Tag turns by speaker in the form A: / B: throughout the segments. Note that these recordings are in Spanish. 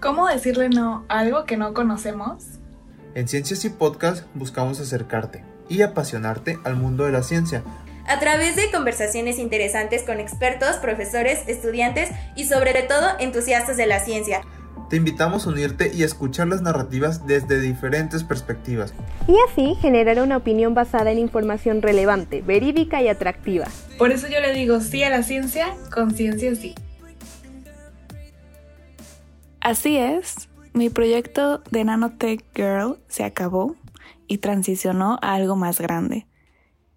A: ¿Cómo decirle no a algo que no conocemos?
B: En Ciencias y Podcast buscamos acercarte y apasionarte al mundo de la ciencia.
C: A través de conversaciones interesantes con expertos, profesores, estudiantes y sobre todo entusiastas de la ciencia.
B: Te invitamos a unirte y escuchar las narrativas desde diferentes perspectivas.
D: Y así generar una opinión basada en información relevante, verídica y atractiva.
A: Por eso yo le digo sí a la ciencia, con ciencia sí.
E: Así es, mi proyecto de Nanotech Girl se acabó y transicionó a algo más grande.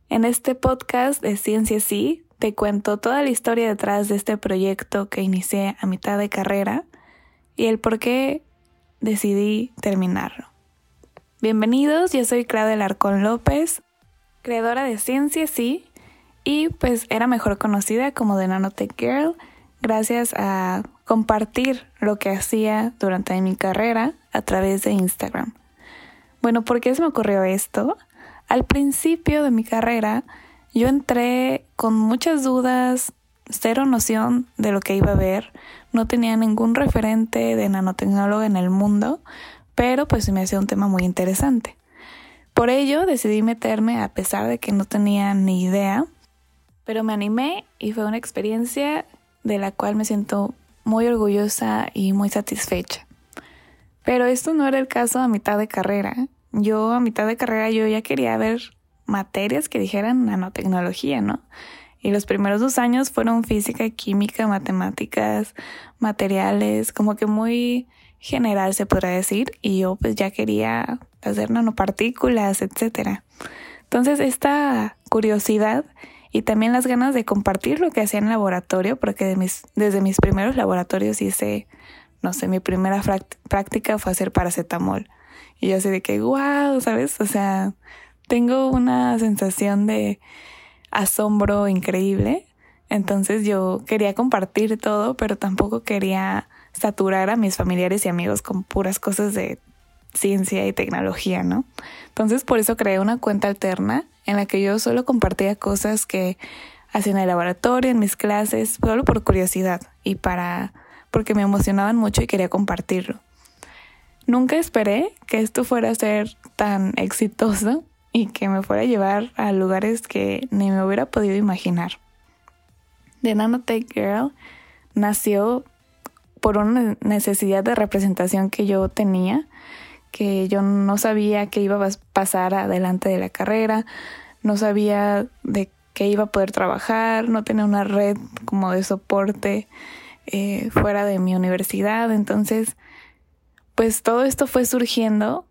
E: En este podcast de Ciencia Sí te cuento toda la historia detrás de este proyecto que inicié a mitad de carrera y el por qué decidí terminarlo. Bienvenidos, yo soy Claudia Larcón López, creadora de Ciencia Sí, y pues era mejor conocida como The Nanotech Girl gracias a compartir lo que hacía durante mi carrera a través de Instagram. Bueno, ¿por qué se me ocurrió esto? Al principio de mi carrera yo entré con muchas dudas, cero noción de lo que iba a ver, no tenía ningún referente de nanotecnólogo en el mundo, pero pues me hacía un tema muy interesante. Por ello decidí meterme a pesar de que no tenía ni idea, pero me animé y fue una experiencia de la cual me siento muy orgullosa y muy satisfecha. Pero esto no era el caso a mitad de carrera. Yo a mitad de carrera yo ya quería ver materias que dijeran nanotecnología, ¿no? Y los primeros dos años fueron física, química, matemáticas, materiales, como que muy general se podrá decir. Y yo pues ya quería hacer nanopartículas, etcétera. Entonces esta curiosidad y también las ganas de compartir lo que hacía en laboratorio, porque desde mis primeros laboratorios hice, no sé, mi primera práctica fue hacer paracetamol. Y yo así de que, wow, ¿sabes? O sea, tengo una sensación de asombro increíble. Entonces yo quería compartir todo, pero tampoco quería saturar a mis familiares y amigos con puras cosas de ciencia y tecnología, ¿no? Entonces por eso creé una cuenta alterna en la que yo solo compartía cosas que hacía en el laboratorio, en mis clases, solo por curiosidad y para porque me emocionaban mucho y quería compartirlo. Nunca esperé que esto fuera a ser tan exitoso y que me fuera a llevar a lugares que ni me hubiera podido imaginar. The Nanotech Girl nació por una necesidad de representación que yo tenía, que yo no sabía que iba a pasar adelante de la carrera, no sabía de qué iba a poder trabajar, no tenía una red como de soporte eh, fuera de mi universidad, entonces pues todo esto fue surgiendo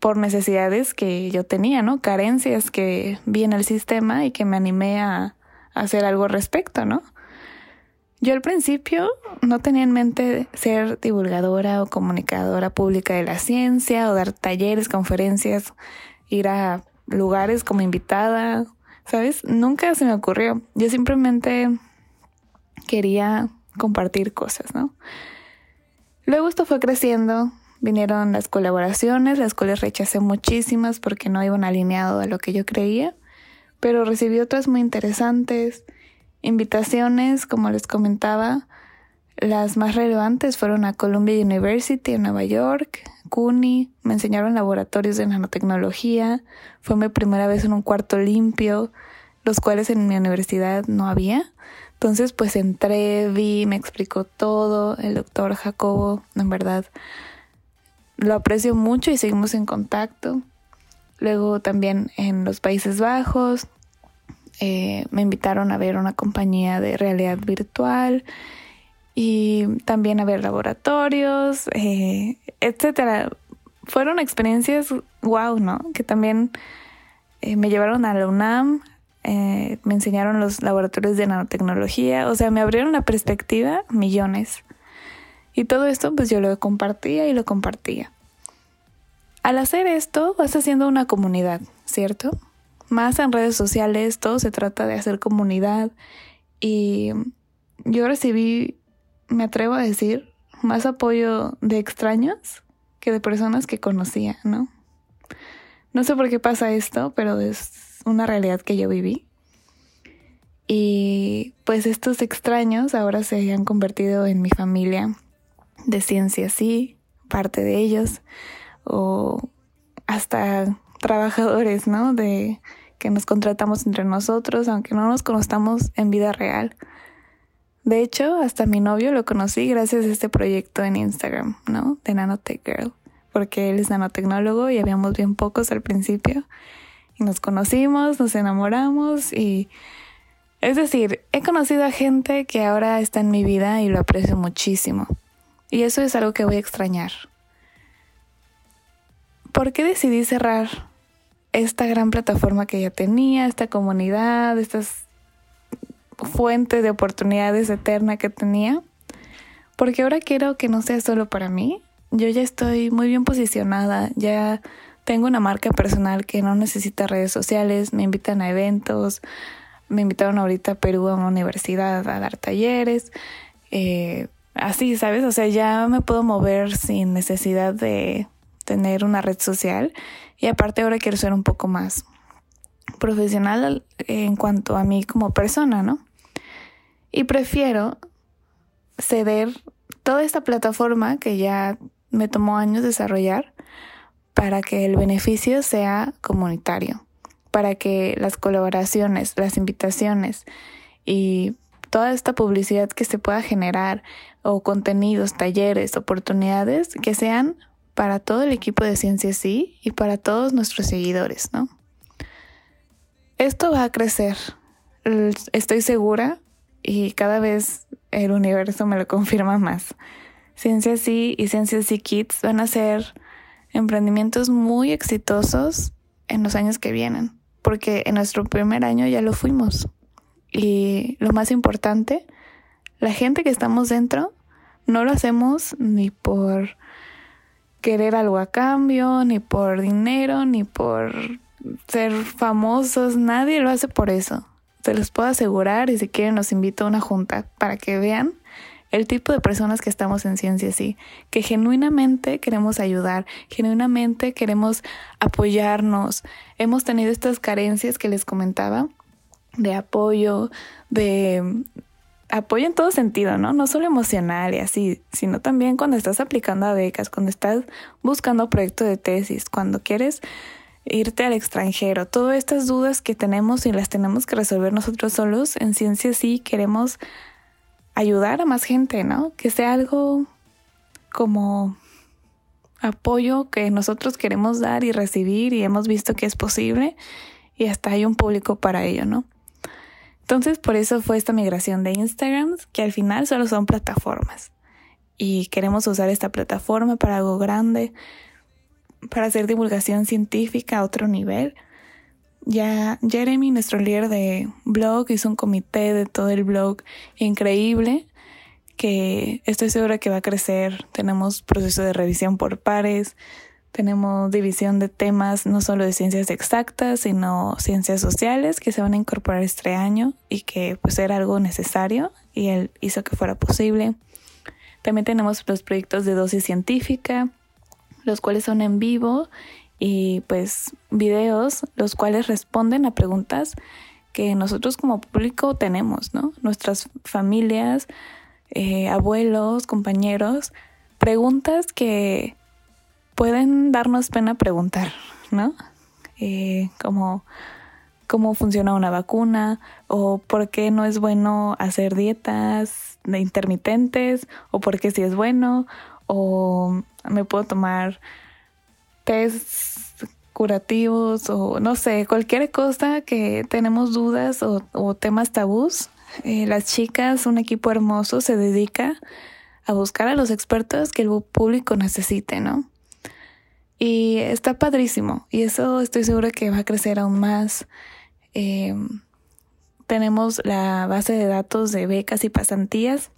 E: por necesidades que yo tenía, ¿no? Carencias que vi en el sistema y que me animé a, hacer algo al respecto, ¿no? Yo al principio no tenía en mente ser divulgadora o comunicadora pública de la ciencia o dar talleres, conferencias, ir a lugares como invitada, ¿sabes? Nunca se me ocurrió. Yo simplemente quería compartir cosas, ¿no? Luego esto fue creciendo, Vinieron las colaboraciones, las cuales rechacé muchísimas porque no iban alineado a lo que yo creía, pero recibí otras muy interesantes. Invitaciones, como les comentaba, las más relevantes fueron a Columbia University en Nueva York, CUNY, me enseñaron laboratorios de nanotecnología, fue mi primera vez en un cuarto limpio, los cuales en mi universidad no había. Entonces pues entré, vi, me explicó todo, el doctor Jacobo, en verdad, lo aprecio mucho y seguimos en contacto. Luego también en los Países Bajos eh, me invitaron a ver una compañía de realidad virtual y también a ver laboratorios, eh, etcétera. Fueron experiencias wow, ¿no? Que también eh, me llevaron a la UNAM, me enseñaron los laboratorios de nanotecnología, o sea, me abrieron la perspectiva millones. Y todo esto pues yo lo compartía y lo compartía. Al hacer esto vas haciendo una comunidad, ¿cierto? Más en redes sociales todo se trata de hacer comunidad y yo recibí, me atrevo a decir, más apoyo de extraños que de personas que conocía, ¿no? No sé por qué pasa esto, pero es una realidad que yo viví. Y pues estos extraños ahora se han convertido en mi familia de ciencia sí, parte de ellos, o hasta trabajadores, ¿no? De que nos contratamos entre nosotros, aunque no nos conozcamos en vida real. De hecho, hasta mi novio lo conocí gracias a este proyecto en Instagram, ¿no? De Nanotech Girl, porque él es nanotecnólogo y habíamos bien pocos al principio. Y nos conocimos, nos enamoramos y... Es decir, he conocido a gente que ahora está en mi vida y lo aprecio muchísimo. Y eso es algo que voy a extrañar. ¿Por qué decidí cerrar esta gran plataforma que ya tenía, esta comunidad, estas fuentes de oportunidades eterna que tenía? Porque ahora quiero que no sea solo para mí. Yo ya estoy muy bien posicionada, ya tengo una marca personal que no necesita redes sociales, me invitan a eventos, me invitaron ahorita a Perú a una universidad a dar talleres, eh, así, ¿sabes? O sea, ya me puedo mover sin necesidad de tener una red social y aparte ahora quiero ser un poco más profesional en cuanto a mí como persona, ¿no? Y prefiero ceder toda esta plataforma que ya me tomó años desarrollar para que el beneficio sea comunitario, para que las colaboraciones, las invitaciones y toda esta publicidad que se pueda generar o contenidos, talleres, oportunidades que sean para todo el equipo de Ciencia Sí y para todos nuestros seguidores, ¿no? Esto va a crecer, estoy segura y cada vez el universo me lo confirma más. Ciencia Sí y Ciencia Sí Kids van a ser emprendimientos muy exitosos en los años que vienen, porque en nuestro primer año ya lo fuimos. Y lo más importante, la gente que estamos dentro no lo hacemos ni por querer algo a cambio, ni por dinero, ni por ser famosos, nadie lo hace por eso. Se los puedo asegurar y si quieren los invito a una junta para que vean el tipo de personas que estamos en ciencia sí, que genuinamente queremos ayudar, genuinamente queremos apoyarnos. Hemos tenido estas carencias que les comentaba de apoyo, de apoyo en todo sentido, ¿no? No solo emocional y así, sino también cuando estás aplicando a becas, cuando estás buscando proyecto de tesis, cuando quieres irte al extranjero. Todas estas dudas que tenemos y las tenemos que resolver nosotros solos, en ciencia sí queremos ayudar a más gente, ¿no? Que sea algo como apoyo que nosotros queremos dar y recibir y hemos visto que es posible y hasta hay un público para ello, ¿no? Entonces por eso fue esta migración de Instagram, que al final solo son plataformas. Y queremos usar esta plataforma para algo grande, para hacer divulgación científica a otro nivel. Ya Jeremy, nuestro líder de blog, hizo un comité de todo el blog increíble que estoy segura que va a crecer. Tenemos proceso de revisión por pares, tenemos división de temas no solo de ciencias exactas, sino ciencias sociales que se van a incorporar este año y que pues era algo necesario y él hizo que fuera posible. También tenemos los proyectos de dosis científica, los cuales son en vivo y pues videos los cuales responden a preguntas que nosotros como público tenemos, ¿no? Nuestras familias, eh, abuelos, compañeros, preguntas que pueden darnos pena preguntar, ¿no? Eh, como cómo funciona una vacuna o por qué no es bueno hacer dietas intermitentes o por qué sí es bueno o me puedo tomar test curativos o no sé, cualquier cosa que tenemos dudas o, temas tabús. Eh, las chicas, un equipo hermoso, se dedica a buscar a los expertos que el público necesite, ¿no? Y está padrísimo. Y eso estoy segura que va a crecer aún más. Em, tenemos la base de datos de becas y pasantías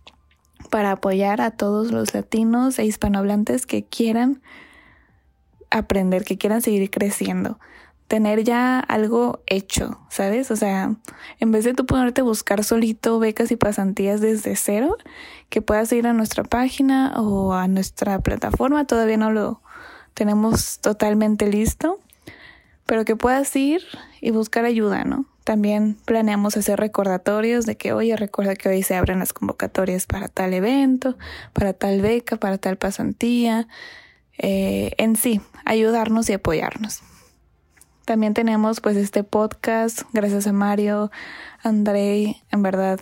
E: para apoyar a todos los latinos e hispanohablantes que quieran aprender, que quieran seguir creciendo. Tener ya algo hecho, ¿sabes? O sea, en vez de tú ponerte a buscar solito becas y pasantías desde cero, que puedas ir a nuestra página o a nuestra plataforma, todavía no lo, tenemos totalmente listo, pero que puedas ir y buscar ayuda, ¿no? También planeamos hacer recordatorios de que, oye, recuerda que hoy se abren las convocatorias para tal evento, para tal beca, para tal pasantía. Eh, en sí, ayudarnos y apoyarnos. También tenemos pues este podcast, gracias a Mario, Andrei, en verdad,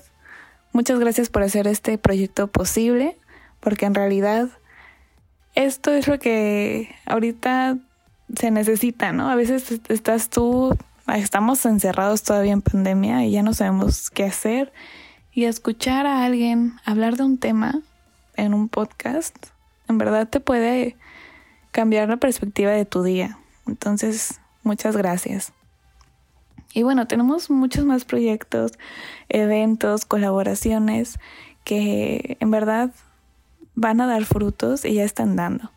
E: muchas gracias por hacer este proyecto posible, porque en realidad esto es lo que ahorita se necesita, ¿no? A veces estás tú estamos encerrados todavía en pandemia y ya no sabemos qué hacer. Y escuchar a alguien hablar de un tema en un podcast, en verdad te puede cambiar la perspectiva de tu día. Entonces, muchas gracias. Y bueno, tenemos muchos más proyectos, eventos, colaboraciones que en verdad van a dar frutos y ya están dando.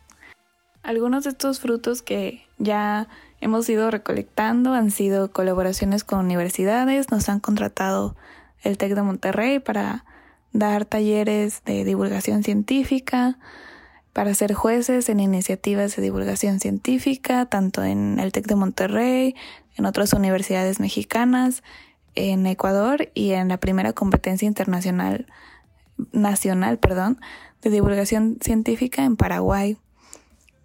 E: Algunos de estos frutos que ya hemos ido recolectando han sido colaboraciones con universidades, nos han contratado el TEC de Monterrey para dar talleres de divulgación científica, para ser jueces en iniciativas de divulgación científica, tanto en el TEC de Monterrey, en otras universidades mexicanas, en Ecuador y en la primera competencia internacional nacional, perdón, de divulgación científica en Paraguay.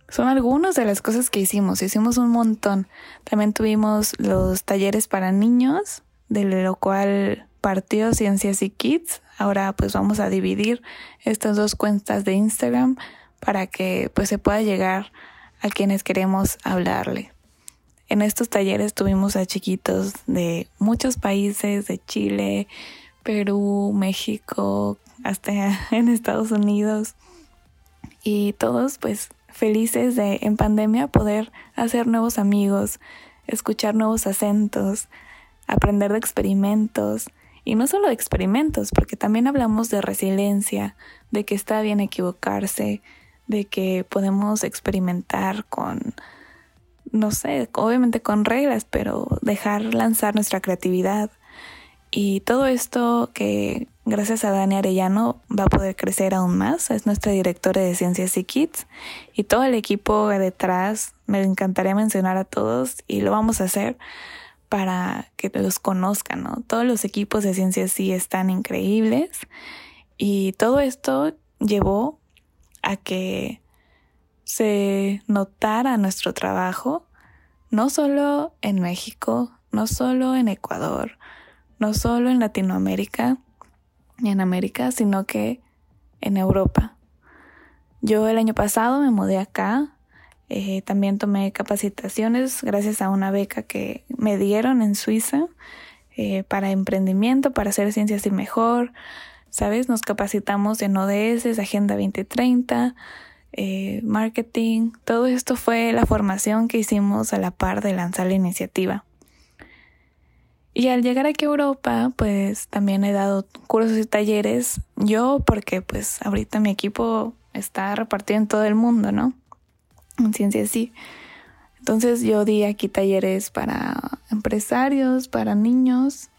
E: Son algunas de las cosas que hicimos, hicimos un montón. También tuvimos los talleres para niños, de lo cual partió Ciencias y Kids. Ahora pues vamos a dividir estas dos cuentas de Instagram para que pues se pueda llegar a quienes queremos hablarle. En estos talleres tuvimos a chiquitos de muchos países, de Chile, Perú, México, hasta en Estados Unidos. Y todos pues felices de en pandemia poder hacer nuevos amigos, escuchar nuevos acentos, aprender de experimentos. Y no solo de experimentos, porque también hablamos de resiliencia, de que está bien equivocarse, de que podemos experimentar con, no sé, obviamente con reglas, pero dejar lanzar nuestra creatividad. Y todo esto que gracias a Dani Arellano va a poder crecer aún más. Es nuestra directora de Ciencias y Kids. Y todo el equipo detrás, me encantaría mencionar a todos y lo vamos a hacer para que los conozcan, ¿no? Todos los equipos de Ciencias sí están increíbles. Y todo esto llevó a que se notara nuestro trabajo, no solo en México, no solo en Ecuador, no solo en Latinoamérica y en América, sino que en Europa. Yo el año pasado me mudé acá, eh, también tomé capacitaciones gracias a una beca que me dieron en Suiza eh, para emprendimiento, para hacer ciencias y mejor, ¿sabes? Nos capacitamos en ODS, Agenda 2030, eh, marketing, todo esto fue la formación que hicimos a la par de lanzar la iniciativa. Y al llegar aquí a Europa, pues también he dado cursos y talleres. Yo, porque pues ahorita mi equipo está repartido en todo el mundo, ¿no? En ciencia sí. Entonces yo di aquí talleres para empresarios, para niños.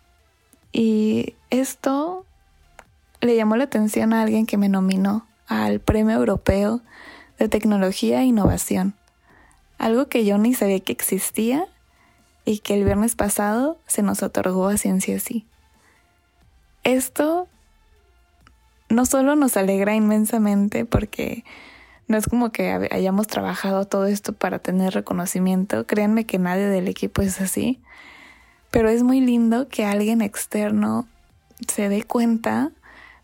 E: Y esto le llamó la atención a alguien que me nominó al Premio Europeo de Tecnología e Innovación. Algo que yo ni sabía que existía y que el viernes pasado se nos otorgó a Ciencia Sí. Esto no solo nos alegra inmensamente porque no es como que hayamos trabajado todo esto para tener reconocimiento, créanme que nadie del equipo es así, pero es muy lindo que alguien externo se dé cuenta,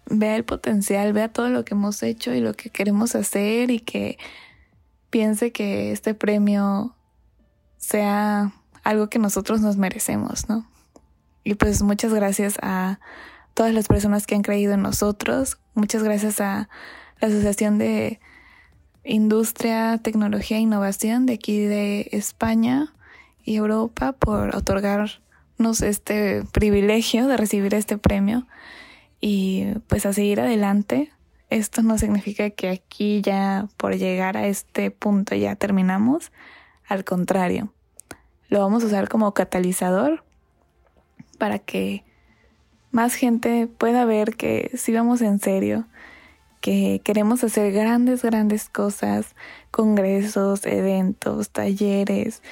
E: vea el potencial, vea todo lo que hemos hecho y lo que queremos hacer y que piense que este premio sea algo que nosotros nos merecemos, ¿no? Y pues muchas gracias a todas las personas que han creído en nosotros, muchas gracias a la Asociación de Industria, Tecnología e Innovación de aquí de España y Europa por otorgarnos este privilegio de recibir este premio y pues a seguir adelante. Esto no significa que aquí ya por llegar a este punto ya terminamos, al contrario lo vamos a usar como catalizador para que más gente pueda ver que sí vamos en serio, que queremos hacer grandes, grandes cosas, congresos, eventos, talleres,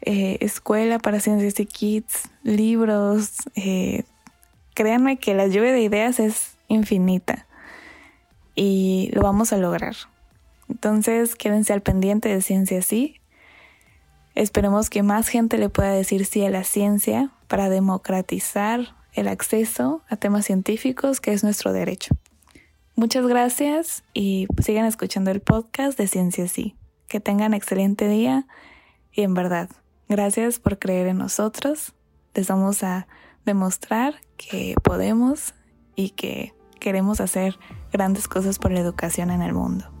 E: eh, escuela para ciencias y kids, libros. Eh, créanme que la lluvia de ideas es infinita y lo vamos a lograr. Entonces quédense al pendiente de Ciencia Sí. Esperemos que más gente le pueda decir sí a la ciencia para democratizar el acceso a temas científicos, que es nuestro derecho. Muchas gracias y sigan escuchando el podcast de Ciencia Sí. Que tengan excelente día y en verdad, gracias por creer en nosotros. Les vamos a demostrar que podemos y que queremos hacer grandes cosas por la educación en el mundo.